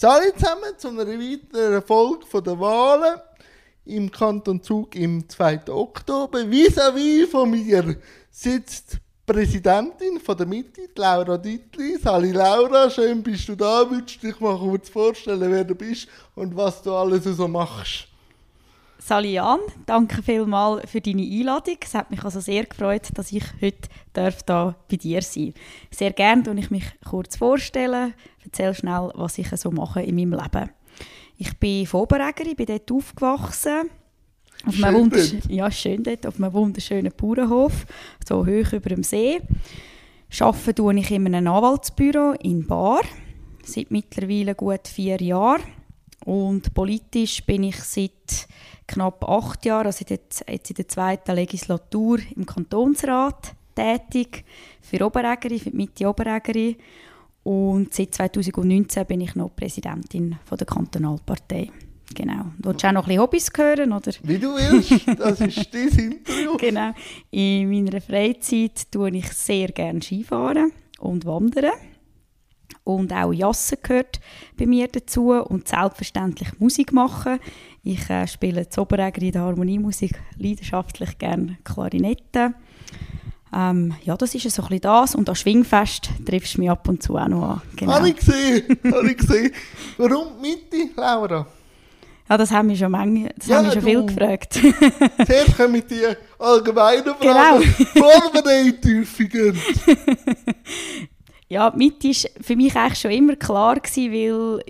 Hallo zusammen zu einer weiteren Folge der Wahlen im Kanton Zug im 2. Oktober. Vis-à-vis von mir sitzt die Präsidentin von der Mitte, Laura Dittli. Hallo Laura, schön bist du da. Würdest du dich mal kurz vorstellen, wer du bist und was du alles so machst? Sali Jan, danke vielmals für deine Einladung. Es hat mich also sehr gefreut, dass ich heute darf da bei dir sein Sehr gerne tue ich mich kurz vorstellen, erzähle schnell, was ich so mache in meinem Leben. Ich bin von Oberägeri, bin dort aufgewachsen. Auf schön einem dort. Ja, schön dort, auf einem wunderschönen Bauernhof, so hoch über dem See. Arbeite tue ich in einem Anwaltsbüro in Bar, seit mittlerweile gut vier Jahren. Und politisch bin ich seit knapp acht Jahren, also jetzt, in der zweiten Legislatur im Kantonsrat tätig, für Oberägeri, für die Mitte Oberägeri. Und seit 2019 bin ich noch Präsidentin von der Kantonalpartei. Genau. Willst du auch noch ein bisschen Hobbys hören? Oder? Wie du willst, das ist dein Interview. genau. In meiner Freizeit tue ich sehr gerne Skifahren und wandern. Und auch Jassen gehört bei mir dazu und selbstverständlich Musik machen. Ich äh, spiele Zoberäger in der Harmoniemusik leidenschaftlich gerne Klarinette. Ähm, ja, das ist so ein bisschen das. Und an Schwingfest triffst du mich ab und zu auch noch an. Genau. Habe ich gesehen, habe ich gesehen. Warum Mitte, Laura? Ja, das haben wir schon, Menge, das ja, haben wir schon viel gefragt. Zuerst kommen die allgemeinen Fragen, genau. bevor wir Ja, Mitte war für mich eigentlich schon immer klar, gewesen, weil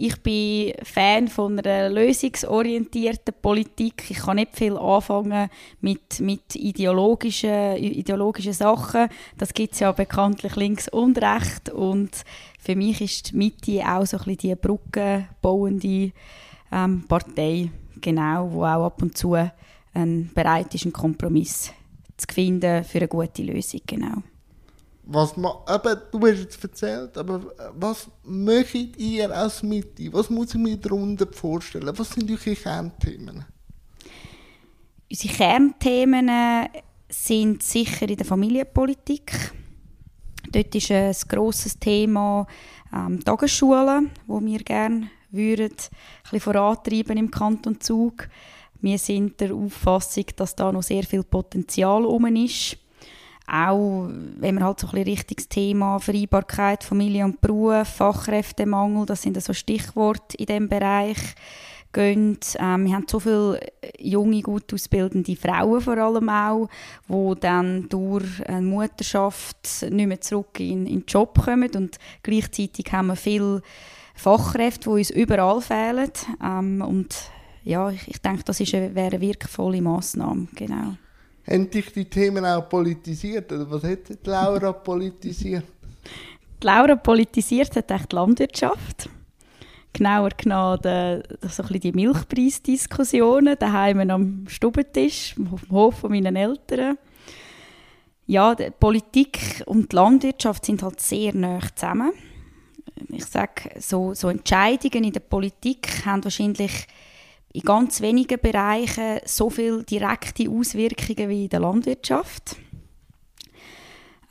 ich bin Fan von einer lösungsorientierten Politik. Ich kann nicht viel anfangen mit, mit ideologischen, ideologischen Sachen. Das gibt es ja bekanntlich links und rechts. Und für mich ist die Mitte auch so ein bisschen die brückenbauende ähm, Partei, genau, wo auch ab und zu ein, bereit ist, einen Kompromiss zu finden für eine gute Lösung. Genau was man, eben, du hast jetzt erzählt, aber äh, was möchtet ihr als Mitte? Was muss ich mir darunter vorstellen? Was sind eure Kernthemen? Unsere Kernthemen sind sicher in der Familienpolitik. Dort ist ein grosses Thema ähm, Tagesschulen, wo wir gerne würden, ein bisschen vorantreiben im Kanton Zug. Wir sind der Auffassung, dass da noch sehr viel Potenzial herum ist auch wenn man halt so ein bisschen richtiges Thema Vereinbarkeit, Familie und Beruf, Fachkräftemangel, das sind so Stichworte in diesem Bereich, gehen. Ähm, wir haben so viele junge, gut ausbildende Frauen vor allem auch, die dann durch eine Mutterschaft nicht mehr zurück in, in den Job kommen und gleichzeitig haben wir viele Fachkräfte, die uns überall fehlen ähm, und ja, ich, ich denke, das ist eine, wäre eine wirkvolle Massnahme, genau. Haben dich die Themen auch politisiert? Oder was hat die Laura politisiert? Die Laura politisiert hat echt die Landwirtschaft. Genauer genommen so die Milchpreisdiskussionen daheim am Stubentisch, auf dem Hof von meinen Eltern. Ja, die Politik und die Landwirtschaft sind halt sehr nah zusammen. Ich sage, so, so Entscheidungen in der Politik haben wahrscheinlich in ganz wenigen Bereichen so viele direkte Auswirkungen wie in der Landwirtschaft.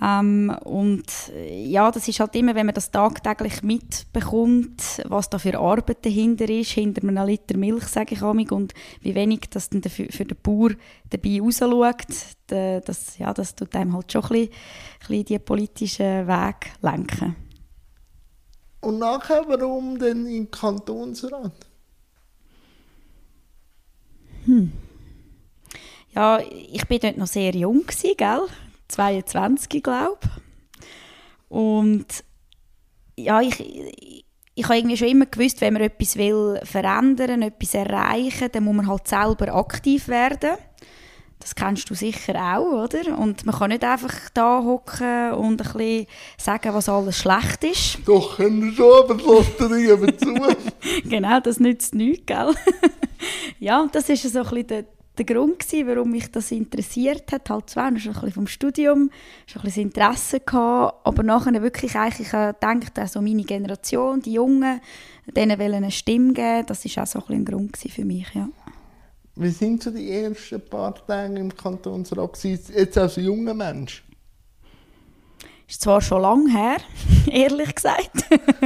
Ähm, und ja, das ist halt immer, wenn man das tagtäglich mitbekommt, was da für Arbeit dahinter ist, hinter einem Liter Milch, sage ich amig, und wie wenig das dann für, für den Bauer dabei rausschaut, das, ja, das tut einem halt schon ein bisschen, ein bisschen die politischen Weg lenken. Und nachher, warum denn im Kantonsrat? Hm. Ja, ich bin dort noch sehr jung, gewesen, gell? 22, glaube Und ja, ich, ich, ich habe irgendwie schon immer gewusst, wenn man etwas will verändern, etwas erreichen, dann muss man halt selber aktiv werden. Das kennst du sicher auch, oder? Und man kann nicht einfach da hocken und ein bisschen sagen, was alles schlecht ist. Doch, können schon, aber Lotterie zu. genau, das nützt nichts, gell? ja, und das war so ein bisschen der, der Grund, gewesen, warum mich das interessiert hat. Halt zwar schon ein bisschen vom Studium, schon ein bisschen Interesse gehabt, aber nachher wirklich eigentlich gedacht, also meine Generation, die Jungen, denen wollen eine Stimme geben, das war auch so ein, bisschen ein Grund für mich, ja. Wie sind so die ersten paar Tage im Kantonsrat jetzt als junger Mensch? Ist zwar schon lange her, ehrlich gesagt,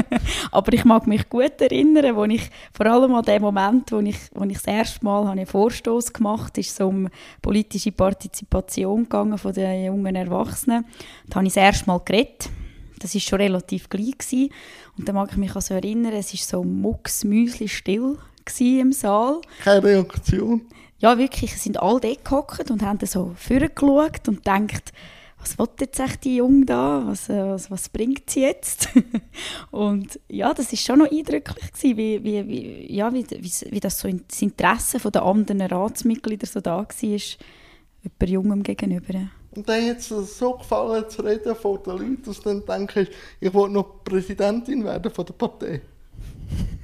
aber ich mag mich gut erinnern, wo ich vor allem an den Moment, wo ich, wo ich das erste Mal einen Vorstoß gemacht ist so um politische Partizipation gegangen von den jungen Erwachsenen. Da habe ich das erste Mal geredet. Das ist schon relativ gleich und da mag ich mich also erinnern, es ist so mucksmüsli still im Saal. Keine Reaktion. Ja, wirklich, es sind alle dort gehockt und haben so vorgeschaut und gedacht, was will jetzt echt die Junge da? Was, äh, was, was bringt sie jetzt? und ja, das ist schon noch eindrücklich gewesen, wie, wie, wie, ja, wie, wie, wie das so das Interesse der anderen Ratsmitglieder so da war, über Jungem gegenüber. Und dann hat es so gefallen zu reden vor den Leuten, dass du dann denkst, ich will noch Präsidentin werden von der Partei.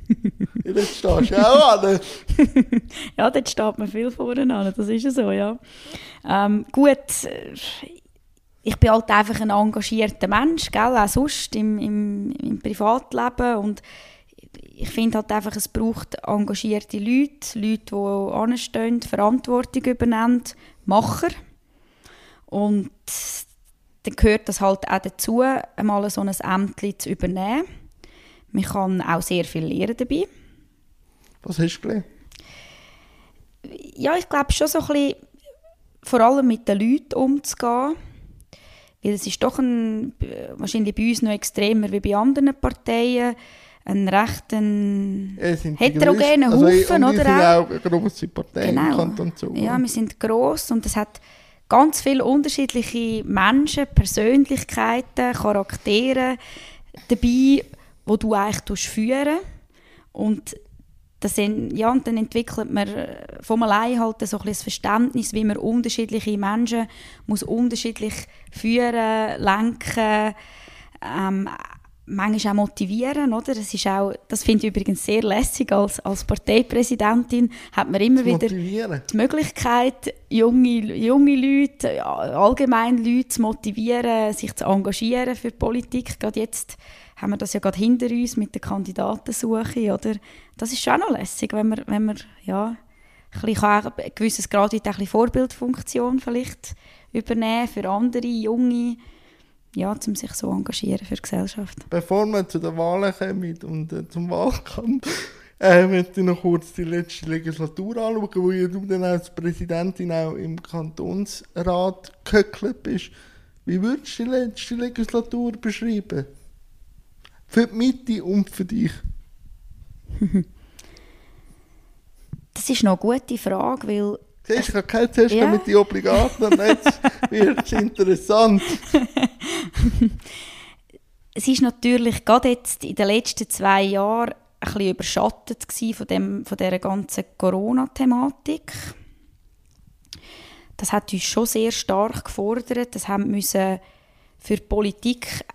Jetzt stehst du auch an. ja, dort steht man viel vorne an, das ist ja so, ja. Ähm, gut, ich bin halt einfach ein engagierter Mensch, gell? auch sonst im, im, im Privatleben und ich finde halt einfach, es braucht engagierte Leute, Leute, die anstehen, Verantwortung übernehmen, Macher. Und dann gehört das halt auch dazu, einmal so ein Ämtchen zu übernehmen. Man kann auch sehr viel lernen dabei. Was hast du gelernt? Ja, ich glaube schon so ein bisschen, vor allem mit den Leuten umzugehen weil es ist doch ein, wahrscheinlich bei uns noch extremer wie bei anderen Parteien, ein recht ein heterogener also, Haufen. Also, oder auch eine grosse Partei genau. im Kanton Zug. Ja, wir sind gross und es hat ganz viele unterschiedliche Menschen, Persönlichkeiten, Charaktere dabei, wo du eigentlich führen und das sind, ja, und dann entwickelt man von allein halt so ein das Verständnis, wie man unterschiedliche Menschen muss unterschiedlich führen, lenken, ähm, manchmal auch motivieren, oder? Das ist auch, das finde ich übrigens sehr lässig als, als Parteipräsidentin, hat man immer wieder die Möglichkeit, junge, junge Leute, allgemein Leute zu motivieren, sich zu engagieren für die Politik. Gerade jetzt haben wir das ja gerade hinter uns mit der Kandidatensuche, oder? Das ist schon noch lässig, wenn man, wenn man ja, ein, bisschen ein gewisses Grad ein bisschen Vorbildfunktion vielleicht übernehmen für andere junge, ja, um sich so engagieren für die Gesellschaft. Bevor wir zu den Wahlen kommen und äh, zum Wahlkampf, äh, möchte ich noch kurz die letzte Legislatur anschauen, wo du dann als Präsidentin auch im Kantonsrat gehöckelt bist. Wie würdest du die letzte Legislatur beschreiben? Für die Mitte und für dich? Das ist noch eine gute Frage, weil... Siehst du, ich habe zuerst ja. mit den Obligaten und jetzt wird es interessant. es ist natürlich gerade jetzt in den letzten zwei Jahren ein bisschen überschattet von, dem, von dieser ganzen Corona-Thematik. Das hat uns schon sehr stark gefordert. Das haben müssen für die Politik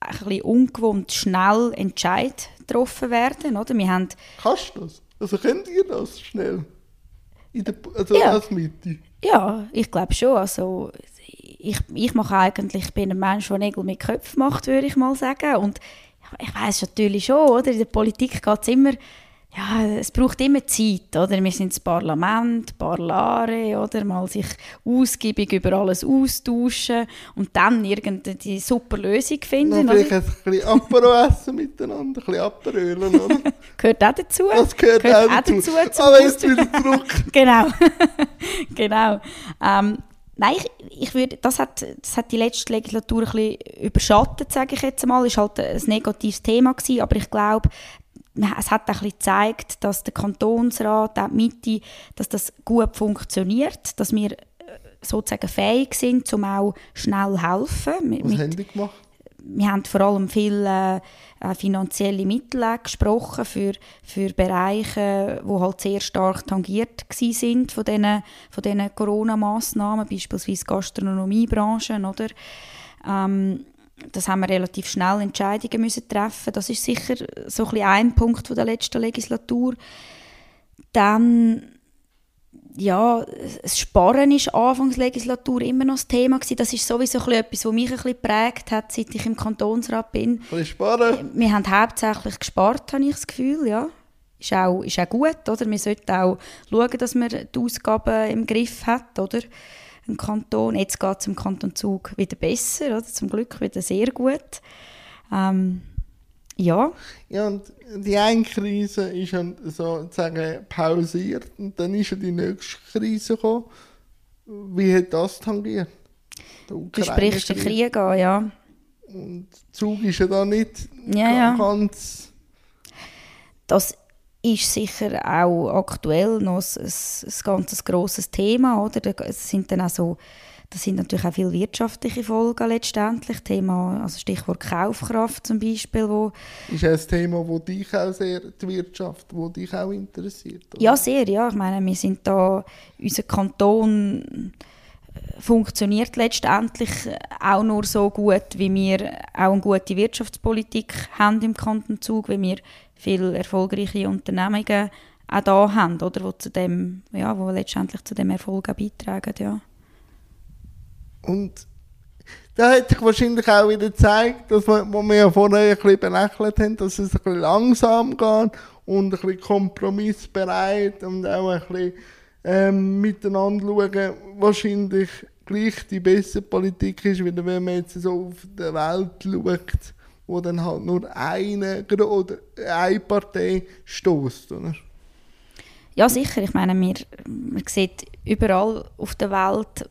ein bisschen ungewohnt schnell Entscheid getroffen werden. Oder? Wir haben Kannst du das? Also könnt ihr das schnell? In der, also ja. als Mitte? Ja, ich glaube schon. Also, ich, ich mache eigentlich, ich bin ein Mensch, der Nägel mit Köpfen macht, würde ich mal sagen. Und ich weiß natürlich schon, oder? in der Politik geht es immer ja, es braucht immer Zeit, oder? Wir sind das Parlament, Parlare, oder? Mal sich ausgiebig über alles austauschen und dann irgendeine super Lösung finden, Na, vielleicht ein bisschen Apero essen miteinander, ein bisschen Aperölen, oder? gehört auch dazu. Das gehört, gehört auch dazu. dazu zum Aber jetzt wieder zurück. genau, genau. Ähm, Nein, ich, ich würde, das, hat, das hat die letzte Legislatur ein bisschen überschattet, sage ich jetzt mal. Es war halt ein negatives Thema, gewesen, aber ich glaube, es hat ein gezeigt, dass der Kantonsrat, auch die Mitte, dass das gut funktioniert, dass wir äh, sozusagen fähig sind, um auch schnell zu helfen. Was mit, haben die gemacht? Wir haben vor allem viele äh, finanzielle Mittel gesprochen für, für Bereiche, die halt sehr stark tangiert sind von diesen, von diesen Corona-Massnahmen, beispielsweise Gastronomiebranche, oder? Ähm, das haben wir relativ schnell Entscheidungen müssen treffen. Das ist sicher so ein, ein Punkt von der letzten Legislatur. Dann ja, das Sparen ist Anfangs Legislatur immer noch das Thema gewesen. Das ist sowieso etwas, was mich ein bisschen geprägt hat, seit ich im Kantonsrat bin. Was sparen? Wir haben hauptsächlich gespart, habe ich das Gefühl, ja. Ist auch, ist auch gut, oder? Wir sollten auch schauen, dass man die Ausgaben im Griff hat, oder? Im Kanton. Jetzt geht es im Kanton Zug wieder besser, oder? zum Glück wieder sehr gut. Ähm, ja. Ja, und die eine Krise ist dann sozusagen pausiert und dann ist ja die nächste Krise gekommen. Wie hat das tangiert? Du sprichst den Krieg an, ja. Und Zug ist ja da nicht ja, ganz... Das ist sicher auch aktuell noch ein, ein, ganz grosses Thema, oder? Es sind dann auch so das sind natürlich auch viele wirtschaftliche Folgen letztendlich. Thema, also Stichwort Kaufkraft zum Beispiel. Wo ist das ein Thema, wo dich auch sehr, die Wirtschaft, wo dich auch interessiert? Oder? Ja, sehr, ja. Ich meine, wir sind da, unser Kanton äh, funktioniert letztendlich auch nur so gut, wie wir auch eine gute Wirtschaftspolitik haben im Kanton Zug, wie wir viele erfolgreiche Unternehmungen auch da haben, oder, wo, zu dem, ja, wo letztendlich zu dem Erfolg auch beitragen. Ja. Und da hat sich wahrscheinlich auch wieder gezeigt, dass wir, wo wir ja vorher ein bisschen belächelt haben, dass es ein bisschen langsam geht und ein bisschen kompromissbereit und auch ein bisschen ähm, miteinander schauen, wahrscheinlich gleich die bessere Politik ist, wieder wenn man jetzt so auf die Welt schaut, wo dann halt nur eine oder eine Partei stößt, oder? Ja, sicher. Ich meine, man, man sieht überall auf der Welt,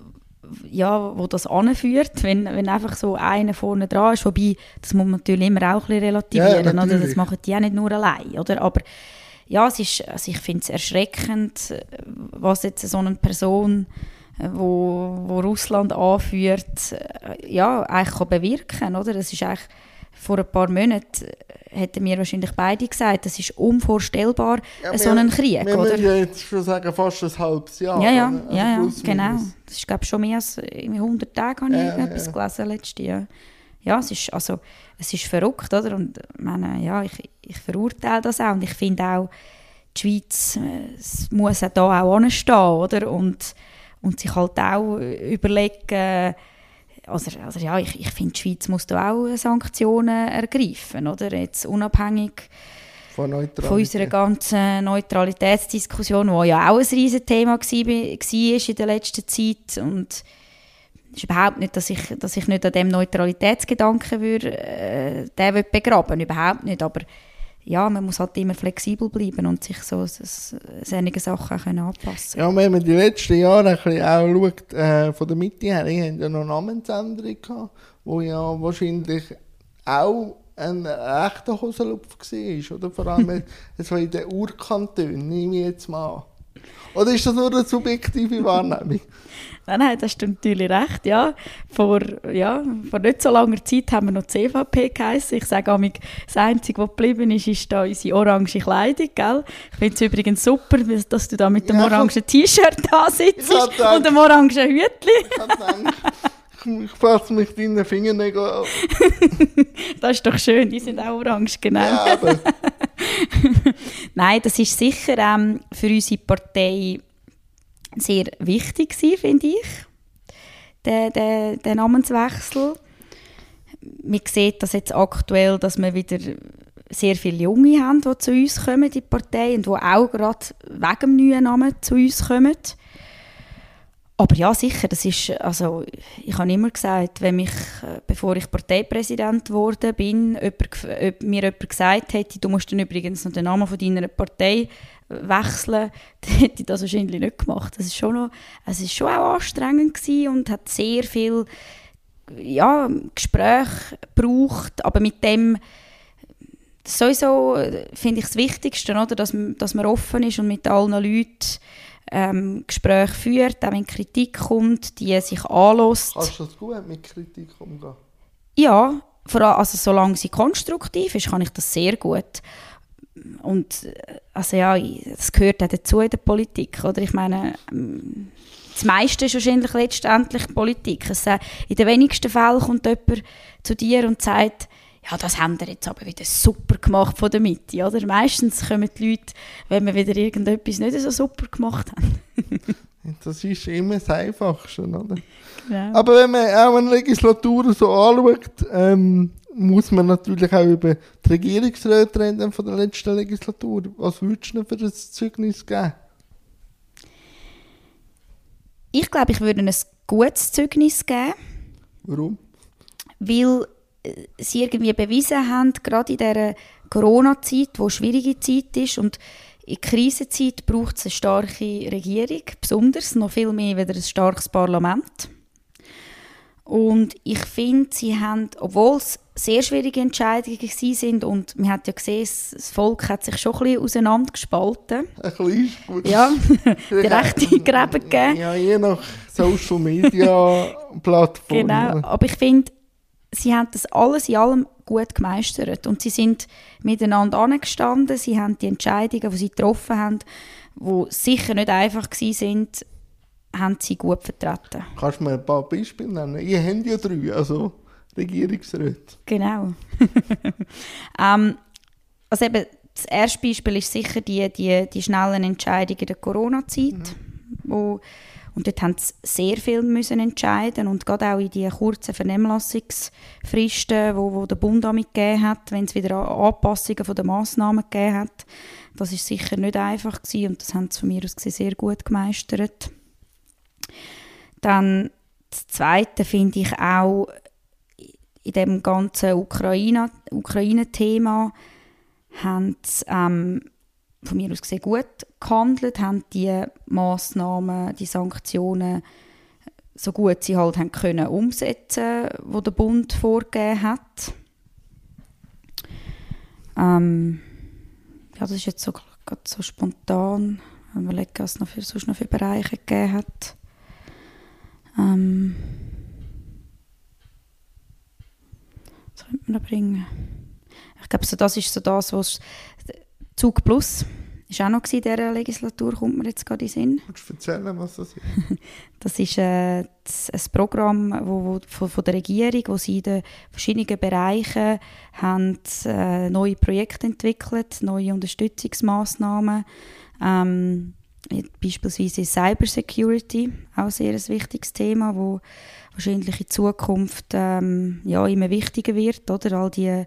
ja, wo das anführt, wenn, wenn einfach so einer vorne dran ist. Wobei, das muss man natürlich immer auch ein bisschen relativieren. Ja, oder? Das machen die auch nicht nur allein. Oder? Aber ja, es ist, also ich finde es erschreckend, was jetzt so eine Person, wo, wo Russland anführt, ja, eigentlich kann bewirken kann. Es ist eigentlich vor ein paar Monaten hätten wir wahrscheinlich beide gesagt, das ist unvorstellbar, ja, so ein Krieg, wir oder? Wir jetzt schon sagen, fast ein halbes Jahr. Ja, ja, also ja, ja genau. Das ist, glaube ich, schon mehr als 100 Tage, habe ich ja, etwas ja. gelesen letztes Jahr. Ja, es ist, also, es ist verrückt, oder? Und meine, ja, ich, ich verurteile das auch und ich finde auch, die Schweiz äh, muss auch da auch anstehen, oder? Und, und sich halt auch überlegen, also, also ja, ich, ich finde, die Schweiz muss da auch Sanktionen ergreifen, oder? Jetzt unabhängig von, von unserer ganzen Neutralitätsdiskussion, die ja auch ein riesiges Thema war, in der letzten Zeit. Und es ist überhaupt nicht, dass ich, dass ich nicht an dem Neutralitätsgedanken würde, äh, den begraben, überhaupt nicht, aber ja, man muss halt immer flexibel bleiben und sich so solche Sachen können anpassen Ja, wenn man die letzten Jahre ein bisschen auch schaut, äh, von der Mitte her, die haben ja noch Namensänderung gehabt, wo ja wahrscheinlich auch ein echter Hosenlupf war, oder? Vor allem so in den Urkantonen, nehme ich jetzt mal. Oder ist das nur eine subjektive Wahrnehmung? Nein, nein, das stimmt natürlich recht, ja. Vor, ja, vor nicht so langer Zeit haben wir noch CVP geheißen. Ich sage auch, das Einzige, was geblieben ist, ist da unsere orange Kleidung, gell? Ich finde es übrigens super, dass du da mit dem ja, orangen T-Shirt da sitzt und dem orangen Hütchen. Ich fasse mich deinen Fingernägeln an. das ist doch schön, die sind auch orange, genau. Ja, Nein, das ist sicher ähm, für unsere Partei sehr wichtig gewesen, finde ich, der, der, der Namenswechsel. Man sieht das jetzt aktuell, dass wir wieder sehr viele Junge haben, die zu uns kommen, die Partei, und die auch gerade wegen dem neuen Namen zu uns kommen. Aber ja, sicher, das ist, also ich habe immer gesagt, wenn mich, äh, bevor ich Parteipräsident geworden bin, jemand, mir jemand gesagt hätte, du musst dann übrigens noch den Namen von deiner Partei wechseln, dann hätte ich das wahrscheinlich nicht gemacht. Das ist schon noch, es ist schon auch anstrengend und hat sehr viel ja, Gespräch gebraucht, aber mit dem sowieso äh, finde ich das Wichtigste, oder? Dass, dass man offen ist und mit allen Leuten ähm, Gespräche führt, auch wenn Kritik kommt, die sich anlässt. Kannst du das gut mit Kritik umgehen? Ja, vor allem, also solange sie konstruktiv ist, kann ich das sehr gut. Und äh, also ja, das gehört auch dazu in der Politik, oder? Ich meine, ähm, das meiste ist wahrscheinlich letztendlich Politik. Es, äh, in den wenigsten Fällen kommt jemand zu dir und sagt, ja, das haben wir jetzt aber wieder super gemacht von der Mitte, oder? Meistens kommen die Leute, wenn wir wieder irgendetwas nicht so super gemacht haben. das ist immer das Einfachste, oder? Ja. Aber wenn man auch eine Legislatur so anschaut, ähm, muss man natürlich auch über die Regierungsräte reden von der letzten Legislatur. Was würdest du für ein Zeugnis geben? Ich glaube, ich würde ein gutes Zeugnis gegeben. Warum? Weil sie irgendwie bewiesen haben, gerade in dieser Corona-Zeit, wo eine schwierige Zeit ist und in Krisenzeit braucht es eine starke Regierung, besonders noch viel mehr wieder ein starkes Parlament. Und ich finde, sie haben, obwohl es sehr schwierige Entscheidungen sind und man hat ja gesehen, das Volk hat sich schon ein bisschen auseinandergespalten. Ein bisschen gut. Ja, die rechte Gräben gegeben. Ja, je nach Social Media Plattform. Genau, aber ich finde, sie haben das alles in allem gut gemeistert und sie sind miteinander angestanden, sie haben die Entscheidungen, die sie getroffen haben, die sicher nicht einfach sind, haben sie gut vertreten. Kannst du mir ein paar Beispiele nennen? Ihr habt ja drei, also Regierungsräte. Genau. ähm, also eben, das erste Beispiel ist sicher die, die, die schnellen Entscheidungen der Corona-Zeit, mhm. wo und dort haben sie sehr viel müssen entscheiden und gerade auch in die kurzen Vernehmlassungsfristen, wo, wo der Bund damit gegeben hat, wenn es wieder Anpassungen von den Massnahmen gegeben hat, das ist sicher nicht einfach gewesen und das haben sie von mir aus sehr gut gemeistert. Dann das Zweite finde ich auch in dem ganzen Ukraine-Thema Ukraine haben sie ähm, von mir aus gesehen gut gehandelt, haben die Massnahmen, die Sanktionen so gut sie halt haben können umsetzen, wo der Bund vorgegeben hat. Ähm, ja, das ist jetzt so, so spontan. Wenn wir überlegen, was es noch für, sonst noch für Bereiche gegeben hat. Ähm, was könnte man da bringen? Ich glaube, so das ist so das, was Zug Plus ist auch noch in dieser Legislatur, kommt mir jetzt gerade in den Sinn. Kannst du erzählen, was das ist? das ist äh, das, ein Programm wo, wo, von, von, der Regierung, wo sie in den verschiedenen Bereichen haben, äh, neue Projekte entwickelt, neue Unterstützungsmaßnahmen. Ähm, beispielsweise Cybersecurity, auch ein sehr wichtiges Thema, wo wahrscheinlich in Zukunft ähm, ja, immer wichtiger wird, oder? All die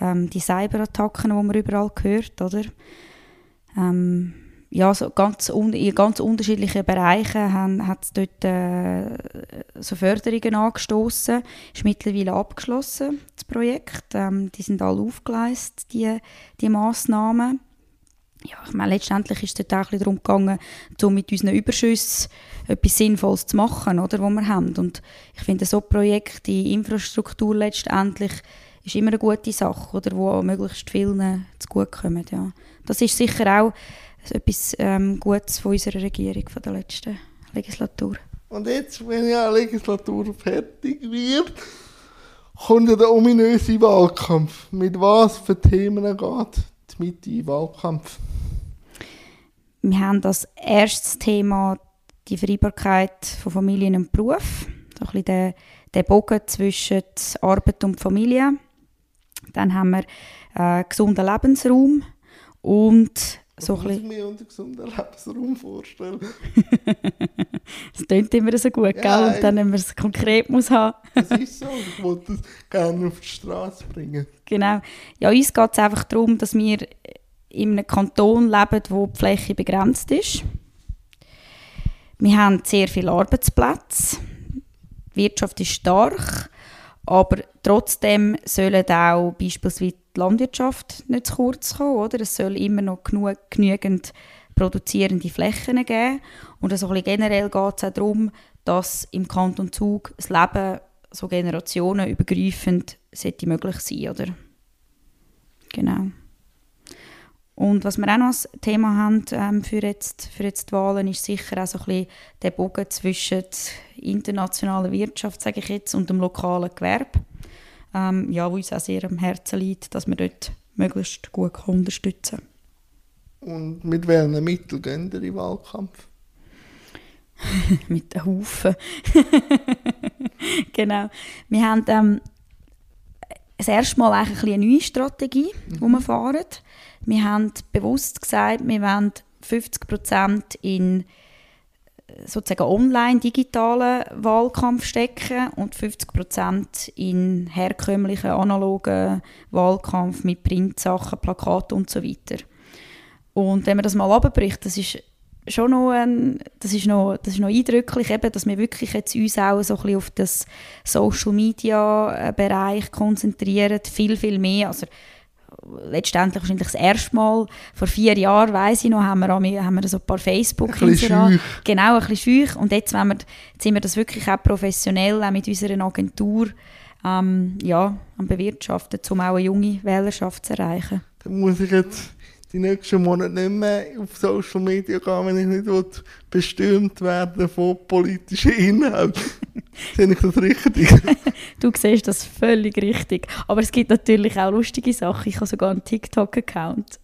ähm, die Cyberattacken, die man überall hört, oder? Ähm, ja, so ganz in ganz unterschiedlichen Bereichen hat es dort äh, so Förderungen angestoßen. Ist mittlerweile abgeschlossen, das Projekt. Ähm, die sind alle aufgeleistet, die, die Massnahmen. Ja, ich meine, letztendlich ist es dort auch darum gegangen, um mit unseren Überschüssen etwas Sinnvolles zu machen, oder, was wir haben. Und ich finde, so Projekte, die Infrastruktur letztendlich ist immer eine gute Sache, oder, wo möglichst vielen zugutekommen. Ja. Das ist sicher auch etwas ähm, Gutes von unserer Regierung von der letzten Legislatur. Und jetzt, wenn ja eine Legislatur fertig wird, kommt ja der ominöse Wahlkampf. Mit was für Themen geht die Mitte im Wahlkampf? Wir haben das erste Thema die Vereinbarkeit von Familie und Beruf. So ein bisschen der, der Bogen zwischen Arbeit und Familie. Dann haben wir äh, gesunden Lebensraum und so ein bisschen... Ich mir unter gesunden Lebensraum vorstellen. das klingt immer so gut, ja, gell? Und dann, wenn man es konkret muss haben. das ist so. Ich wollte es gerne auf die Straße bringen. Genau. Ja, uns geht es einfach darum, dass wir in einem Kanton leben, wo die Fläche begrenzt ist. Wir haben sehr viele Arbeitsplätze. Die Wirtschaft ist stark. Aber trotzdem sollen auch beispielsweise die Landwirtschaft nicht zu kurz kommen. Oder? Es soll immer noch genug, genügend produzierende Flächen geben. Und also generell geht es auch darum, dass im Kanton Zug das Leben so generationenübergreifend sollte möglich sein oder? Genau. Und was wir auch noch als Thema haben ähm, für, jetzt, für jetzt die Wahlen, ist sicher auch so ein bisschen der Bogen zwischen der internationalen Wirtschaft, sage ich jetzt, und dem lokalen Gewerbe. Ähm, ja, wo uns auch sehr am Herzen liegt, dass wir dort möglichst gut unterstützen Und mit welchen Mitteln gehen ihr in den Wahlkampf? mit den Haufen. genau. Wir haben ähm, das erste Mal eigentlich eine neue Strategie, mhm. die wir fahren. Wir haben bewusst gesagt, wir wollen 50% in sozusagen online digitalen Wahlkampf stecken und 50% in herkömmlichen analogen Wahlkampf mit Printsachen, Plakaten und so weiter. Und wenn man das mal abbricht, das ist schon noch, ein, das ist noch, das ist noch eindrücklich, eben, dass wir wirklich jetzt uns auch so ein bisschen auf das Social Media Bereich konzentrieren, viel, viel mehr. Also, letztendlich wahrscheinlich das erste Mal, vor vier Jahren, weiss ich noch, haben wir, haben wir so ein paar facebook ein bisschen Genau, ein bisschen schüch. Und jetzt, wenn wir, jetzt sind wir das wirklich auch professionell, auch mit unserer Agentur, ähm, ja, am Bewirtschaften, um auch eine junge Wählerschaft zu erreichen. Dann muss ich jetzt die nächsten Monate nicht mehr auf Social Media gehen, wenn ich nicht will, bestürmt werden von politischen Inhalten. Sehe ich das richtig? du siehst das völlig richtig. Aber es gibt natürlich auch lustige Sachen. Ich habe sogar einen TikTok-Account.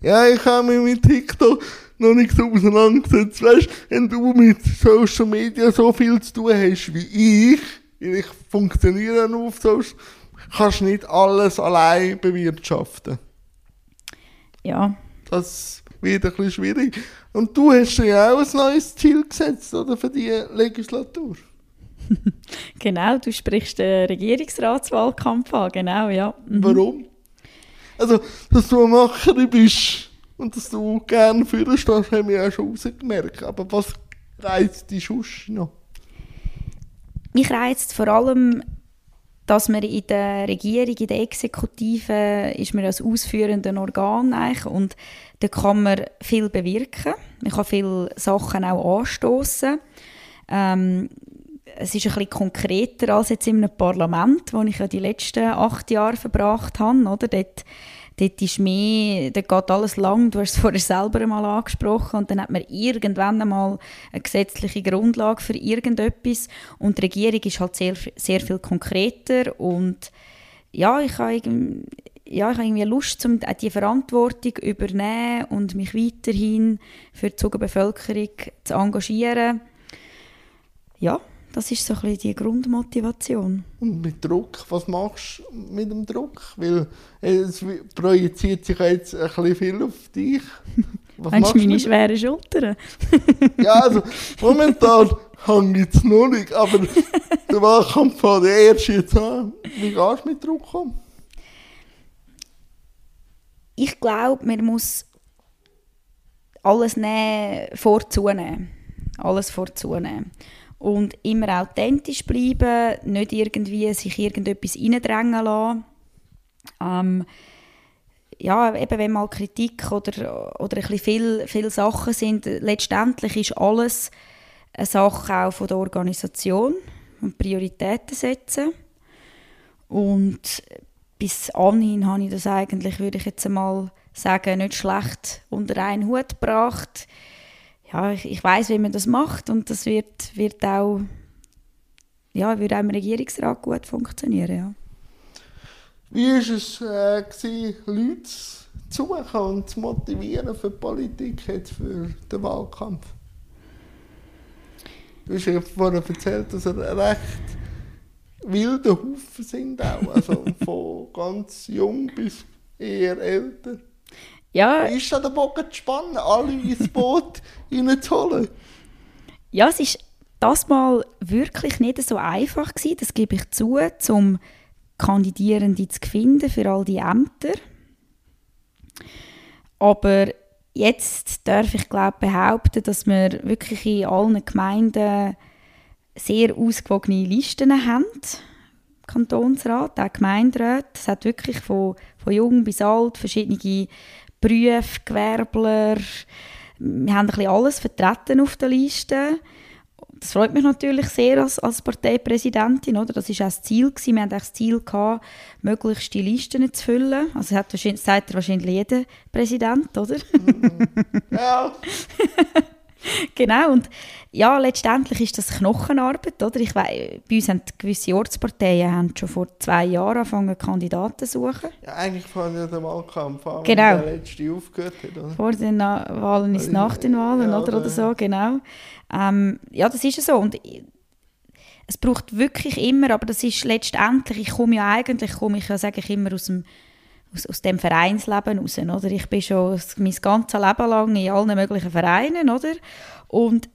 Ja, ich habe mich mit TikTok noch nicht so auseinandergesetzt. Weißt wenn du mit Social Media so viel zu tun hast wie ich, weil ich funktioniere nur auf Social, kannst du nicht alles allein bewirtschaften ja. Das wird ein bisschen schwierig. Und du hast ja auch ein neues Ziel gesetzt, oder, für die Legislatur? genau, du sprichst den Regierungsratswahlkampf an, genau, ja. Mhm. Warum? Also, dass du ein Macherin bist und dass du gerne führst, das haben wir ja schon rausgemerkt. Aber was reizt dich sonst noch? Mich reizt vor allem dass man in der Regierung, in der Exekutive, ist man als ausführender Organ eigentlich und da kann man viel bewirken. Man kann viele Sachen auch anstoßen. Ähm, es ist ein bisschen konkreter als jetzt in einem Parlament, wo ich ja die letzten acht Jahre verbracht habe. Oder? Dort dort ist mehr, dort geht alles lang, du hast es vorher selber einmal angesprochen und dann hat man irgendwann einmal eine gesetzliche Grundlage für irgendetwas. Und die Regierung ist halt sehr, sehr viel konkreter und ja, ich habe ja, ich habe irgendwie Lust, um die Verantwortung übernehmen und mich weiterhin für die Zugerbevölkerung zu engagieren. Ja, das ist so ein bisschen die Grundmotivation. Und mit Druck, was machst du mit dem Druck? Weil es projiziert sich jetzt ein bisschen viel auf dich. Was Meinst du meine schweren Schultern? ja, also momentan hänge ich es noch nicht, aber der Wahlkampf fängt erst jetzt an. Wie gehst du mit Druck um? Ich glaube, man muss alles nehmen, vorzunehmen. Alles vorzunehmen und immer authentisch bleiben, nicht irgendwie sich irgendetwas reindrängen lassen. Ähm, ja, eben wenn mal Kritik oder, oder ein bisschen viel, viele Sachen sind, letztendlich ist alles eine Sache auch von der Organisation und Prioritäten setzen. Und bis anhin habe ich das eigentlich, würde ich jetzt einmal sagen, nicht schlecht unter einen Hut gebracht ja, ich, ich weiß, wie man das macht und das wird, wird auch, ja, wird auch im Regierungsrat gut funktionieren. Ja. Wie war es, äh, gewesen, Leute zu suchen und zu motivieren für die Politik, jetzt für den Wahlkampf? Du hast ja vorhin erzählt, dass er recht wilde Haufen sind auch, also von ganz jung bis eher älter. Ja. Ist da der Bogen zu spannen, alle ins Boot reinzuholen? Ja, es ist das mal wirklich nicht so einfach gewesen, das gebe ich zu, um Kandidierende zu finden für all die Ämter. Aber jetzt darf ich glaube behaupten, dass wir wirklich in allen Gemeinden sehr ausgewogene Listen haben. Kantonsrat, auch Gemeinderat. Es hat wirklich von, von jung bis alt verschiedene Berufe, Gewerbler. Wir haben ein bisschen alles vertreten auf der Liste. Das freut mich natürlich sehr als, als Parteipräsidentin. Oder? Das war auch das Ziel. Gewesen. Wir hatten das Ziel, gehabt, möglichst die Listen zu füllen. Also das sagt wahrscheinlich jeder Präsident, oder? ja. genau, und ja, letztendlich ist das Knochenarbeit, oder? Ich weiss, bei uns haben gewisse Ortsparteien haben schon vor zwei Jahren angefangen, Kandidaten zu suchen. Ja, eigentlich fangen ja den Wahlkampf an, genau. der letzte aufgehört hat, oder? Vor den Na Wahlen ist nach den Wahlen, ja, oder, oder so, genau. Ähm, ja, das ist ja so, und es braucht wirklich immer, aber das ist letztendlich, ich komme ja eigentlich, komme ich ja, sage ich immer, aus dem aus, aus dem Vereinsleben raus, oder? Ich bin schon mein ganzes Leben lang in allen möglichen Vereinen, oder? Und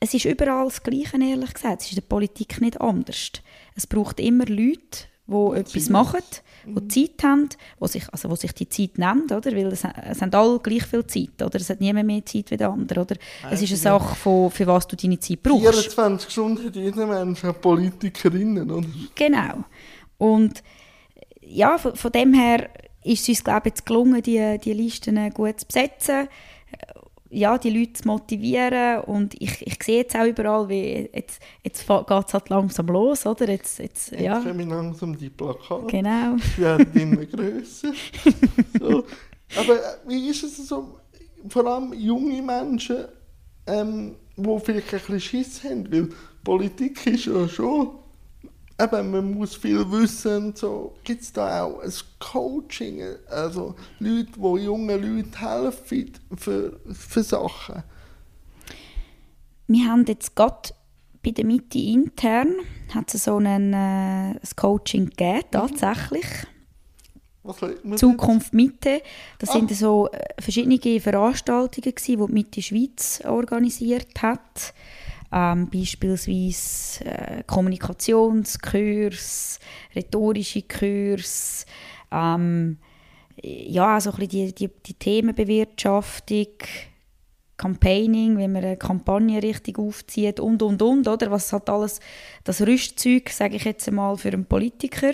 es ist überall das Gleiche, ehrlich gesagt. Es ist in der Politik nicht anders. Es braucht immer Leute, wo etwas machen, wo Zeit haben, wo sich, also wo sich die Zeit nehmen, oder? Weil es, es haben alle gleich viel Zeit, oder? Es hat niemand mehr Zeit wie der andere, oder? Es ist eine Sache, von, für was du deine Zeit brauchst. 24 Stunden hat jeder Mensch, auch Politikerinnen, oder? Genau. Und ja, von, von dem her ist es uns, glaube ich, jetzt gelungen, die, die Listen gut zu besetzen ja, die Leute zu motivieren und ich, ich sehe jetzt auch überall, wie jetzt, jetzt geht es halt langsam los, oder? Jetzt, jetzt, jetzt ja. kommen langsam die Plakate. Genau. Die werden immer grösser. so. Aber äh, wie ist es so, vor allem junge Menschen, ähm, die vielleicht ein bisschen Schiss haben, weil Politik ist ja schon eben, man muss viel wissen. So. Gibt es da auch ein Coaching? Also Leute, die jungen Leuten helfen für, für Sachen? Wir haben jetzt gerade bei der Mitte intern hat es so äh, ein Coaching gegeben, mhm. tatsächlich. Zukunft Mitte. Das ah. sind so äh, verschiedene Veranstaltungen, gewesen, die die Mitte Schweiz organisiert hat ähm, beispielsweise äh, Kommunikationskurs, rhetorische Kurs, ähm, ja, so ein die, die, die Themenbewirtschaftung, Campaigning, wenn man eine Kampagne richtig aufzieht und, und, und, oder? Was hat alles, das Rüstzeug, sage ich jetzt einmal, für einen Politiker.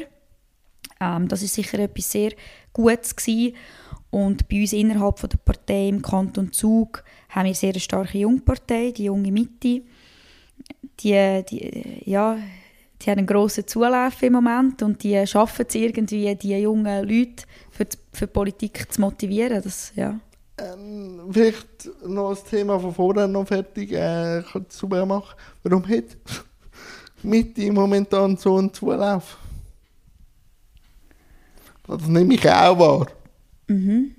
Ähm, das ist sicher etwas sehr Gutes gewesen. Und bei uns innerhalb von der Partei im Kanton Zug haben wir eine sehr starke Jungpartei, die junge Mitte die, die, ja, die haben einen grossen Zulauf im Moment und die schaffen es irgendwie, die jungen Leute für die, für die Politik zu motivieren. Das, ja. Ähm, vielleicht noch das Thema von vorher noch fertig äh, zu machen. Warum hat Mitte momentan so einen Zulauf? Das nehme ich auch wahr. Mhm.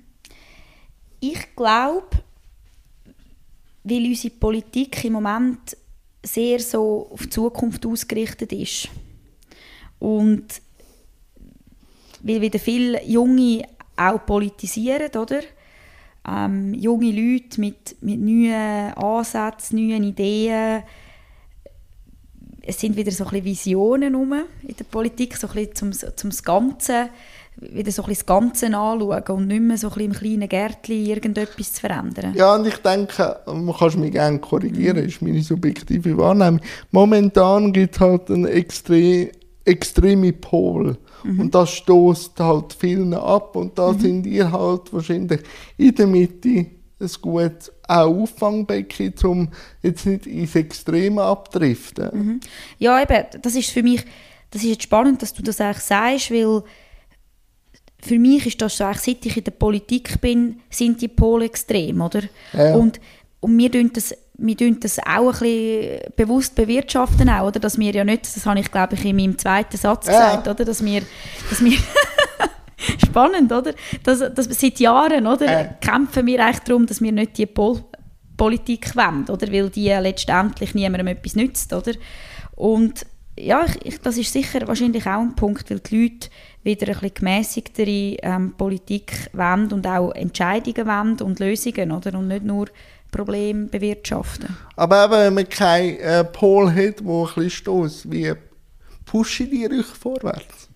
Ich glaube, weil unsere Politik im Moment sehr so auf die Zukunft ausgerichtet ist. Und weil wieder viele Junge auch politisieren, oder? Ähm, junge Leute mit, mit neuen Ansätzen, neuen Ideen. Es sind wieder so ein bisschen Visionen in der Politik, so ein bisschen zum, zum Ganze wieder so ein das Ganze anschauen und nicht mehr so ein im kleinen Gärtchen irgendetwas zu verändern. Ja, und ich denke, man kann mich gerne korrigieren, mhm. ist meine subjektive Wahrnehmung. Momentan gibt es halt einen extre extreme Pol. Mhm. Und das stoßt halt vielen ab und da mhm. sind ihr halt wahrscheinlich in der Mitte ein gutes auch Auffangbecken, um jetzt nicht ins Extreme abdriften. Mhm. Ja, eben, das ist für mich, das ist jetzt spannend, dass du das eigentlich sagst, weil für mich ist das so, seit ich in der Politik bin, sind die Pole extrem, oder? Ja. Und, und wir tun das wir tun das auch ein bisschen bewusst bewirtschaften auch, oder? Dass wir ja nicht, das habe ich glaube ich in meinem zweiten Satz ja. gesagt, oder? Dass wir, dass wir spannend, oder? Dass, dass seit Jahren, oder? Ja. Kämpfen wir eigentlich darum, dass wir nicht die Pol Politik wollen, oder? Weil die letztendlich niemandem etwas nützt, oder? Und ja, ich, das ist sicher wahrscheinlich auch ein Punkt, weil die Leute wieder ein bisschen gemäßigtere ähm, Politik wollen und auch Entscheidungen wollen und Lösungen, oder? Und nicht nur Probleme bewirtschaften. Aber eben, wenn man keinen äh, Pol hat, der ein bisschen stößt, wie pushe ich die Rüche vorwärts?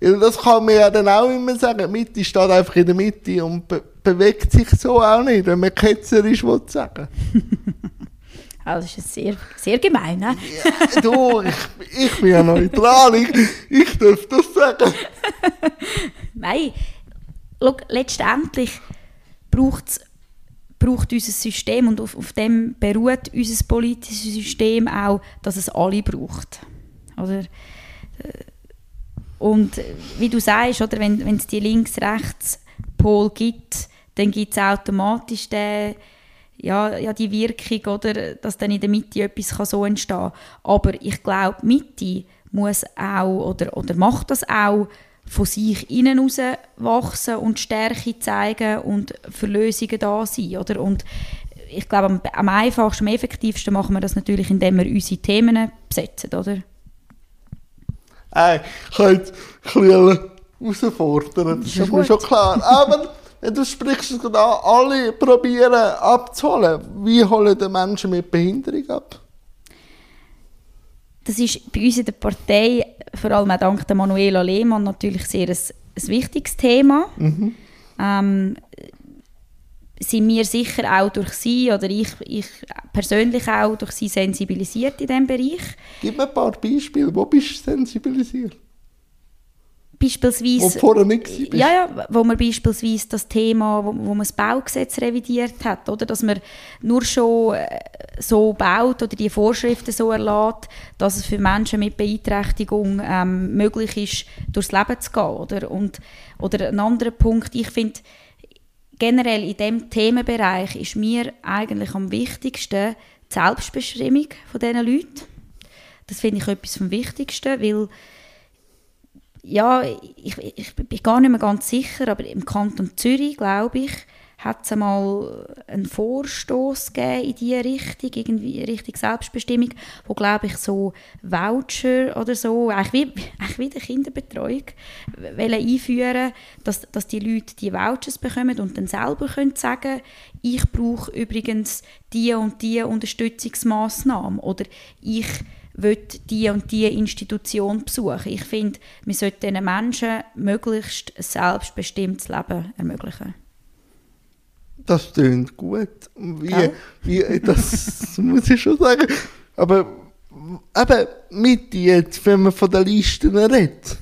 Weil das kann man ja dann auch immer sagen, die Mitte steht einfach in der Mitte und be bewegt sich so auch nicht, wenn man ketzerisch will sagen Also das ist sehr, sehr gemein, ne? Ja, du, ich, ich bin ja neutral, ich, ich darf das sagen. Nein, Schau, letztendlich braucht's, braucht unser System und auf, auf dem beruht unser politisches System auch, dass es alle braucht. Oder? Und wie du sagst, oder, wenn es die Links-Rechts-Pol gibt, dann gibt es automatisch den ja, ja, die Wirkung, oder, dass dann in der Mitte etwas kann so entstehen kann. Aber ich glaube, Mitte muss auch oder, oder macht das auch von sich innen raus wachsen und Stärke zeigen und für Lösungen da sein. Oder? Und ich glaube, am, am einfachsten, am effektivsten machen wir das natürlich, indem wir unsere Themen besetzen, oder? Hey, ich kann jetzt ein bisschen herausfordern, das ist, ist mir schon klar. Aber Du sprichst es an, alle probieren abzuholen. Wie holen die Menschen mit Behinderung ab? das ist bei uns in der Partei, vor allem auch dank der Manuela Lehmann, natürlich sehr ein, ein wichtiges Thema. Mhm. Ähm, sind wir sicher auch durch sie oder ich, ich persönlich auch durch sie sensibilisiert in diesem Bereich. Gib mir ein paar Beispiele. Wo bist du sensibilisiert? Beispielsweise, Wo vorher nicht ja, ja, wo man beispielsweise das Thema, wo, wo man das Baugesetz revidiert hat, oder, dass man nur schon äh, so baut oder die Vorschriften so erlässt, dass es für Menschen mit Beeinträchtigung ähm, möglich ist, durchs Leben zu gehen, oder? Und, oder ein anderer Punkt, ich finde, generell in diesem Themenbereich ist mir eigentlich am wichtigsten die Selbstbestimmung von diesen Leuten. Das finde ich etwas vom Wichtigsten, weil ja, ich, ich bin gar nicht mehr ganz sicher, aber im Kanton Zürich, glaube ich, hat es einmal einen Vorstoß in diese Richtung, irgendwie Richtung Selbstbestimmung, wo, glaube ich, so Voucher oder so, eigentlich wie, eigentlich wie die Kinderbetreuung, einführen, dass, dass die Leute die Vouchers bekommen und dann selber können sagen, ich brauche übrigens die und die Unterstützungsmaßnahme oder ich will die und die Institution besuchen. Ich finde, wir sollten diesen Menschen möglichst ein selbstbestimmtes Leben ermöglichen. Das klingt gut. Wie, Ja. wie, das muss ich schon sagen. Aber eben mit jetzt, wenn man von den Listen redet,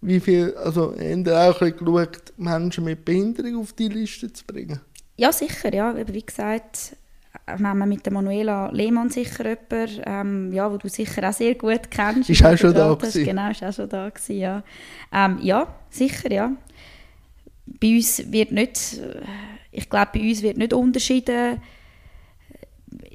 wie viel, also haben ihr auch geschaut, Menschen mit Behinderung auf die Liste zu bringen? Ja, sicher, ja. Aber Wie gesagt, haben wir mit der Manuela Lehmann sicher jemanden, ähm, ja, wo du sicher auch sehr gut kennst. Ist auch schon da gewesen. Genau, ist auch schon da gewesen, ja. Ähm, ja, sicher, ja. Bei uns wird nicht, äh, ich glaube, bei uns wird nicht unterschieden.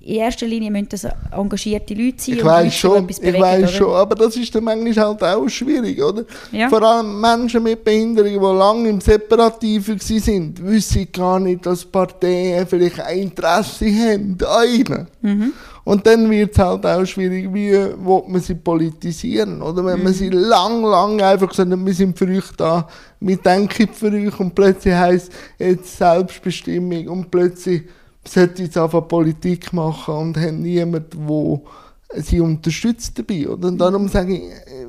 In erster Linie müssen das engagierte Leute sein. Ich weiß schon, ich weiß schon, aber das ist dann manchmal halt auch schwierig, oder? Ja. Vor allem Menschen mit Behinderung, die lange im Separativen sind, wissen gar nicht, dass Parteien vielleicht ein Interesse haben an ihnen. Mhm. Und dann wird es halt auch schwierig, wie will man sie politisieren, oder? Wenn Mhm. man sie lang, lang einfach hat, wir sind für euch da, wir denken für euch und plötzlich heisst jetzt Selbstbestimmung und plötzlich sollte jetzt einfach Politik machen und haben niemanden, der sie unterstützt dabei, oder? Und darum sage ich, äh,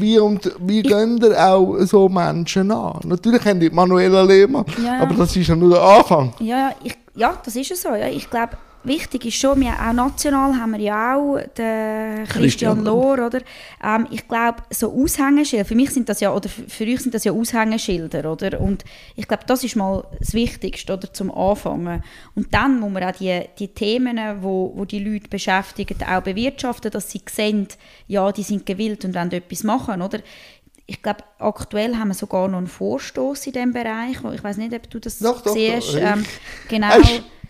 wie, und, wie gehen ihr auch so Menschen an? Natürlich haben die Manuela Lehmann, Ja. aber das ist ja nur der Anfang. Ja, ja, ich, ja, das ist ja so. Ja. Ich glaube, wichtig ist schon, wir, auch national haben wir ja auch den Christian Christian Lohr, oder? Ähm, ich glaube, so Aushängeschilder, für mich sind das ja, oder für euch sind das ja Aushängeschilder, oder? Und ich glaube, das ist mal das Wichtigste, oder, zum Anfangen. Und dann muss man auch die, die Themen, wo, wo die Leute beschäftigen, auch bewirtschaften, dass sie sehen, ja, die sind gewillt und wollen etwas machen, oder? Ich glaube, aktuell haben wir sogar noch einen Vorstoß in diesem Bereich. Ich weiß nicht, ob du das Doch, doch, siehst. doch. Ähm, genau.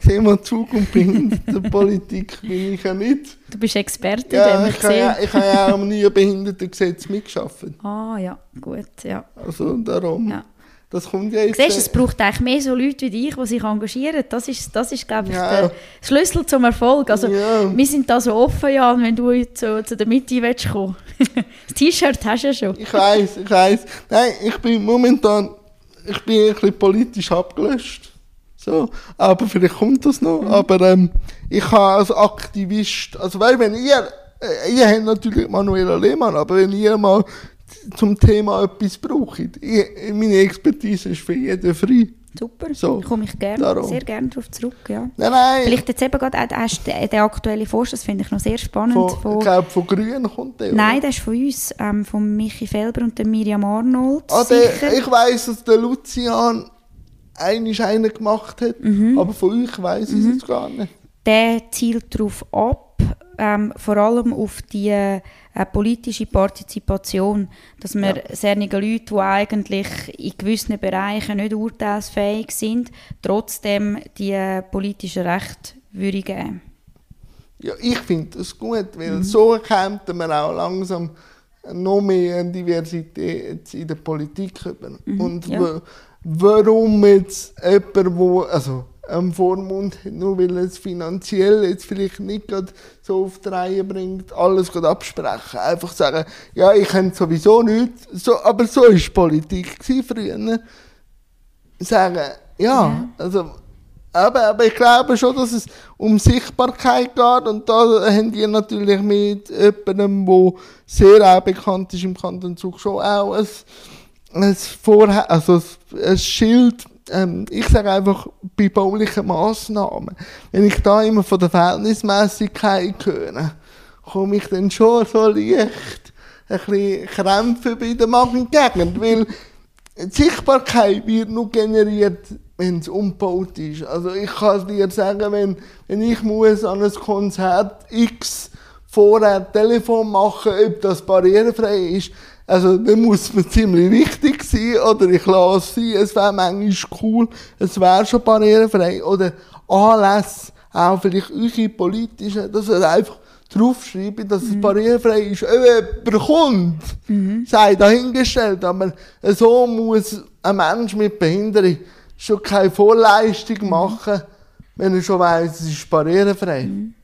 Wir Zug und Behindertenpolitik bin ich ja nicht. Du bist Experte, Ja, ja, ich ich habe ja, gesehen. ich habe ja auch am neuen Behindertengesetz mitgeschafft. Ah ja, gut, ja. Also darum. Ja. Das kommt ja jetzt. Siehst, es äh, braucht eigentlich mehr so Leute wie dich, die sich engagieren. Das ist, das ist glaube ich, Ja. der Schlüssel zum Erfolg. Also, Ja. Wir sind da so offen, Jan, wenn du so zu der Mitte willst kommen Das T-Shirt hast du ja schon. Ich weiß, ich weiß. Nein, ich bin momentan, ich bin ein bisschen politisch abgelöscht. So, aber vielleicht kommt das noch. Aber ähm, ich habe als Aktivist, also weil wenn ihr, äh, ihr habt natürlich Manuela Lehmann, aber wenn ihr mal zum Thema etwas braucht, ich, meine Expertise ist für jeden frei. Super, So, da komme ich gern, darum. sehr gerne darauf zurück. Ja. Nein, nein. Vielleicht jetzt eben gerade auch hast du den, den aktuellen Vorstoß, finde ich noch sehr spannend. Von, von- ich glaube, von Grünen kommt der. Nein, oder? der ist von uns, ähm, von Michi Felber und der Miriam Arnold. Ah, der, ich weiss, dass der Lucian eigentlich einen gemacht hat, Mhm. aber von euch weiss ich es jetzt gar nicht. der zielt darauf ab, ähm, vor allem auf die äh, politische Partizipation, dass wir Ja. solche Leute, die eigentlich in gewissen Bereichen nicht urteilsfähig sind, trotzdem die äh, politischen Rechte würde geben. Ja, ich finde das gut, weil Mhm. so kommt man auch langsam noch mehr Diversität in der Politik über. Und Mhm, ja. Wa- warum jetzt jemand, wo, also einen Vormund nur weil es finanziell jetzt vielleicht nicht gerade so auf die Reihe bringt, alles gerade absprechen. Einfach sagen, ja, ich kann sowieso nichts, so, aber so war Politik früher. Sagen, ja, Ja. also Aber, aber ich glaube schon, dass es um Sichtbarkeit geht und da haben die natürlich mit jemandem, der sehr auch bekannt ist im Kanton Zug, schon auch ein, ein, Vorher also ein Schild ähm, ich sage einfach, bei baulichen Massnahmen, wenn ich da immer von der Verhältnismäßigkeit höre, komme ich dann schon so leicht ein bisschen Krämpfe bei der Magengegend, weil die Sichtbarkeit wird nur generiert, wenn es umgebaut ist. Also ich kann dir sagen, wenn, wenn ich muss an ein Konzert X vorher Telefon machen, ob das barrierefrei ist, also dann muss man ziemlich wichtig sein oder ich lasse sie, es wäre manchmal cool, es wäre schon barrierefrei oder Anlässe, auch vielleicht eure politische, dass er einfach draufschreiben, dass mhm. es barrierefrei ist. Jemand kommt, mhm. sei dahingestellt, aber so muss ein Mensch mit Behinderung schon keine Vorleistung mhm. machen, wenn er schon weiss, es ist barrierefrei. Mhm.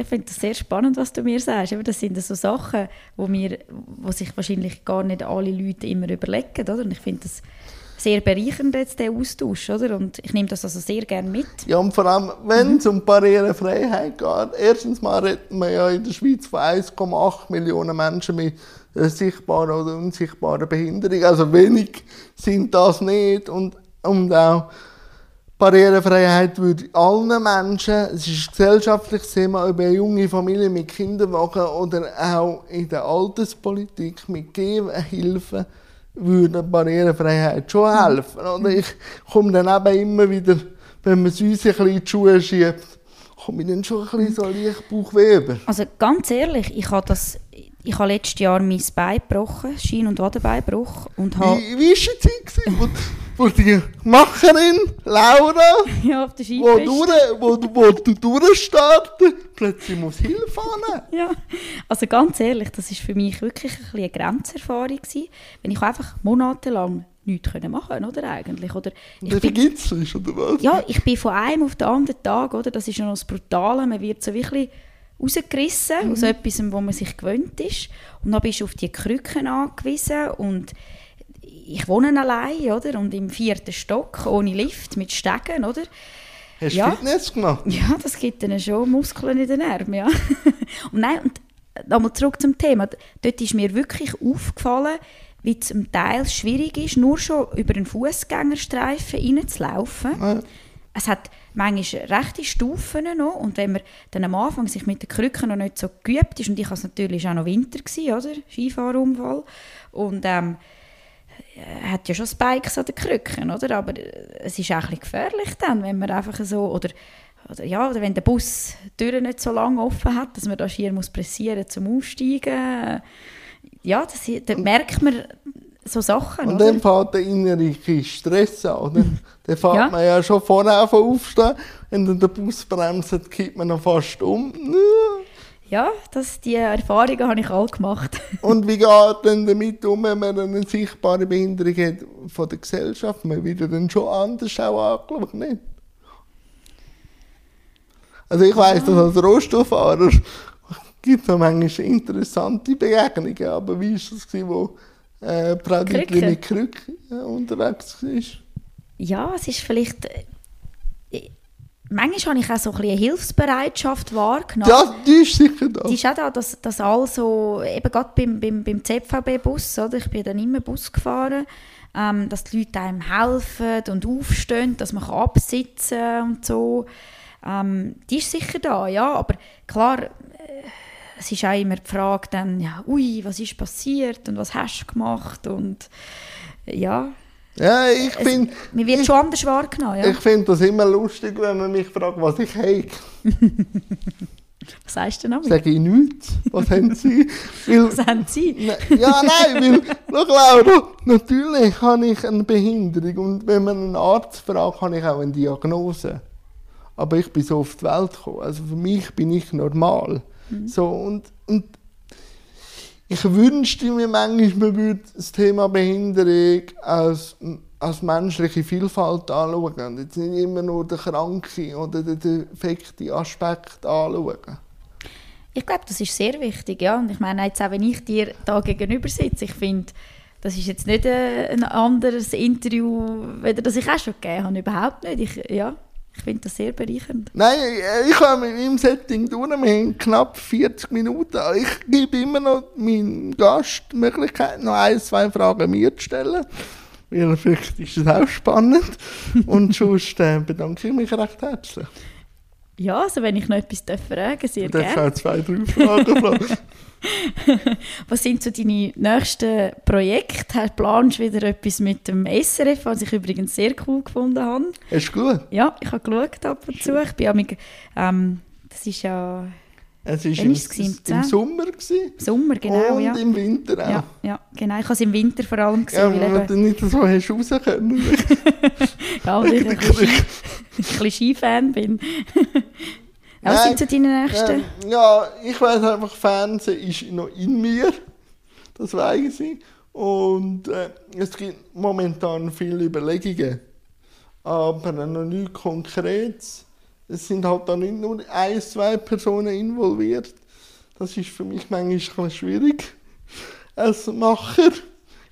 Ich finde das sehr spannend, was du mir sagst. Aber das sind so Sachen, wo, wir, wo sich wahrscheinlich gar nicht alle Leute immer überlegen. Oder? Und ich finde das sehr bereichernd, jetzt, der Austausch. Oder? Und ich nehme das also sehr gerne mit. Ja, und vor allem, wenn es um Barrierefreiheit geht. Erstens mal reden wir ja in der Schweiz von 1,8 Millionen Menschen mit sichtbarer oder unsichtbarer Behinderung. Also wenig sind das nicht. Und, und auch Barrierefreiheit würde allen Menschen, es ist ein gesellschaftliches Thema, ob eine junge Familie mit Kinderwagen oder auch in der Alterspolitik mit Gehhilfen, würde Barrierefreiheit schon helfen. Oder? Ich komme dann eben immer wieder, wenn man es uns ein bisschen in die Schuhe schiebt, komme ich dann schon ein bisschen so leicht Bauchweh Also ganz ehrlich, ich habe das ich habe letztes Jahr mein Bein gebrochen, Schien- und Wadenbeinbruch. Und habe wie, wie war die Zeit, wo, wo die Macherin, Laura, ja, auf der wo, durch, wo, wo du durchstarten, plötzlich muss Hilfe haben? Ja, also ganz ehrlich, das war für mich wirklich ein eine Grenzerfahrung gewesen, wenn ich einfach monatelang nichts machen oder eigentlich oder ich bin, Gitzel oder was? Ja, ich bin von einem auf den anderen Tag, oder das ist ja noch das Brutale, man wird so wirklich rausgerissen mhm. aus etwas, wo man sich gewöhnt ist. Und dann bist du auf die Krücken angewiesen und ich wohne allein, oder? Und im vierten Stock, ohne Lift, mit Stegen, oder? Hast du ja. Fitness gemacht? Ja, das gibt dann schon Muskeln in den Armen, ja. und nein, und nochmal zurück zum Thema. Dort ist mir wirklich aufgefallen, wie es zum Teil schwierig ist, nur schon über einen Fußgängerstreifen reinzulaufen. Ja. Es hat manchmal rechte Stufen noch und wenn man dann am Anfang sich mit den Krücken noch nicht so geübt ist und ich war natürlich auch noch Winter gewesen, oder Skifahrunfall und ähm, hat ja schon Spikes an den Krücken, oder? Aber es ist auch ein gefährlich dann, wenn man einfach so oder oder, ja, oder wenn der Bus die Tür nicht so lange offen hat, dass man da schier muss pressieren zum Aussteigen. Ja, das, da merkt man, so Sachen. Und oder? dann fährt der innere Stress an. Oder? Dann fährt ja. man ja schon vorne aufstehen. Wenn dann der Bus bremst, kippt man noch fast um. Ja, das, die Erfahrungen habe ich alle gemacht. Und wie geht denn damit um, wenn man eine sichtbare Behinderung hat von der Gesellschaft? Man wird dann schon anders auch angeschaut, nicht? Also ich weiss, dass als Rohstofffahrer gibt es manchmal interessante Begegnungen, aber wie war das, wo äh, Prädikli mit Krücken unterwegs war? Ja, es ist vielleicht... Äh, manchmal habe ich auch so ein eine Hilfsbereitschaft wahrgenommen. Ja, die ist sicher da. Die ist auch da, dass, dass also, eben gerade beim, beim, beim ZVB-Bus, oder, ich bin dann immer Bus gefahren, ähm, dass die Leute einem helfen und aufstehen, dass man absitzen kann und so. Ähm, die ist sicher da, ja, aber klar, es ist auch immer die Frage dann, ja, ui, was ist passiert und was hast du gemacht und ja. Ja, ich finde... Mir wird ich, schon anders wahrgenommen, ja. Ich finde das immer lustig, wenn man mich fragt, was ich habe. was sagst du denn Sage ich nichts. Was haben Sie? Weil, was haben Sie? Ne, ja, nein, weil, schau Laura, natürlich habe ich eine Behinderung und wenn man einen Arzt fragt, habe ich auch eine Diagnose. Aber ich bin so auf die Welt gekommen. Also für mich bin ich normal. Mhm. So, und, und ich wünschte mir manchmal, man würde das Thema Behinderung als, als menschliche Vielfalt anschauen und jetzt nicht immer nur den kranken oder den defekten Aspekt anschauen. Ich glaube, das ist sehr wichtig, ja. Und ich meine, jetzt auch wenn ich dir da gegenüber sitze, ich finde, das ist jetzt nicht ein anderes Interview, weder das ich auch schon gegeben habe, überhaupt nicht. Ich, ja, Ich finde das sehr bereichernd. Nein, ich komme mit meinem Setting durch. Wir haben knapp 40 Minuten. Ich gebe immer noch meinem Gast die Möglichkeit, noch ein, zwei Fragen mir zu stellen. Weil vielleicht ist es auch spannend. Und sonst äh, bedanke ich mich recht herzlich. Ja, also wenn ich noch etwas fragen darf, sehr Du darfst gerne. auch zwei, drei Fragen fragen. Was sind so deine nächsten Projekte? Planst du wieder etwas mit dem SRF, was ich übrigens sehr cool gefunden habe? Ist gut. Ja, ich habe geschaut ab und zu. Ich bin ja mit, ähm, das ist ja Es war im, gewesen? im? Sommer gewesen. im Sommer, genau, und ja. im Winter auch. Ja, ja, genau. Ich habe es im Winter vor allem gesehen, Ja, weil du nicht so hast raus können. ja, weil ich ein bisschen, ein bisschen Skifan bin. Was sind so deine nächsten? Ähm, ja, ich weiß einfach, Fernsehen ist noch in mir. Das weiß ich. Und äh, es gibt momentan viele Überlegungen. Aber noch nichts Konkretes. Es sind halt da nicht nur ein, zwei Personen involviert. Das ist für mich manchmal schwierig als Macher.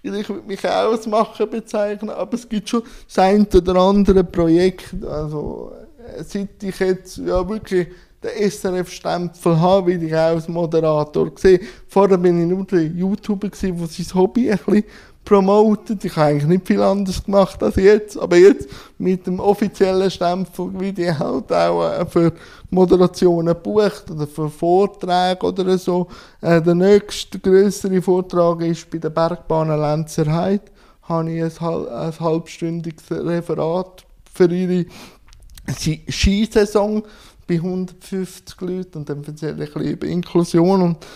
Ich würde mich auch als Macher bezeichnen, aber es gibt schon das ein oder andere Projekt. Also, äh, seit ich jetzt ja wirklich den SRF-Stempel habe, will ich auch als Moderator sehen. Vorher bin ich nur der YouTuber, der sein Hobby ein bisschen promotet. Ich habe eigentlich nicht viel anderes gemacht als jetzt. Aber jetzt mit dem offiziellen Stempel werde ich halt auch äh, für Moderationen gebucht oder für Vorträge oder so. Äh, der nächste größere Vortrag ist bei der Bergbahn Lenzerheide. Habe ich ein, ein halbstündiges Referat für ihre Skisaison bei 150 Leuten und dann erzähle ich ein bisschen über Inklusion und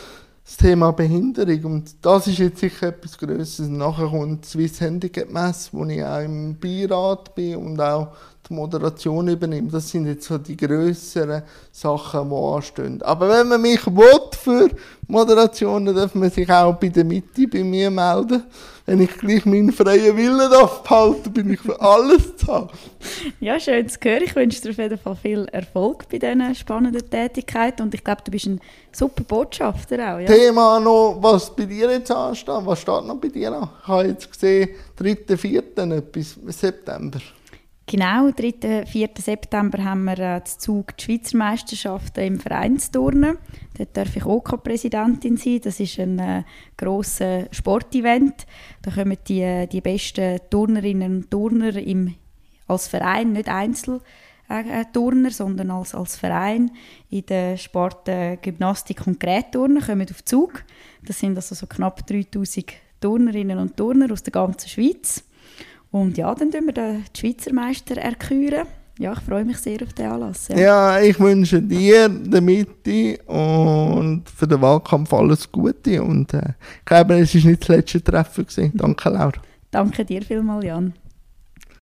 das Thema Behinderung. Und das ist jetzt sicher etwas Größeres. Nachher kommt die Swiss Handicap Messe, wo ich auch im Beirat bin und auch die Moderation übernehme. Das sind jetzt so die grösseren Sachen, die anstehen. Aber wenn man mich will für Moderationen, darf man sich auch bei der Mitte bei mir melden. Wenn ich gleich meinen freien Willen behalten, bin ich für alles zu haben. Ja, schön zu hören. Ich wünsche dir auf jeden Fall viel Erfolg bei diesen spannenden Tätigkeiten und ich glaube, du bist ein super Botschafter auch. Ja? Thema noch, was bei dir jetzt ansteht. Was steht noch bei dir an? Ich habe jetzt gesehen, 3., 4. etwas, September. Genau, 3. 4. September haben wir äh, zu Zug die Schweizer Meisterschaften im Vereinsturnen. Dort darf ich OK-Präsidentin sein. Das ist ein äh, grosses Sportevent. Da kommen die, äh, die besten Turnerinnen und Turner im, als Verein, nicht Einzel. äh, Turner, sondern als, als Verein in der Sport äh, Gymnastik und Gerätturnen kommen auf Zug. Das sind also so knapp 3000 Turnerinnen und Turner aus der ganzen Schweiz. Und ja, dann tun wir den Schweizer Meister erküren. Ja, ich freue mich sehr auf den Anlass. Ja. Ja, ich wünsche dir, der Mitte und für den Wahlkampf alles Gute. Und äh, ich glaube, es war nicht das letzte Treffen. Gewesen. Danke, Laura. Danke dir vielmals, Jan.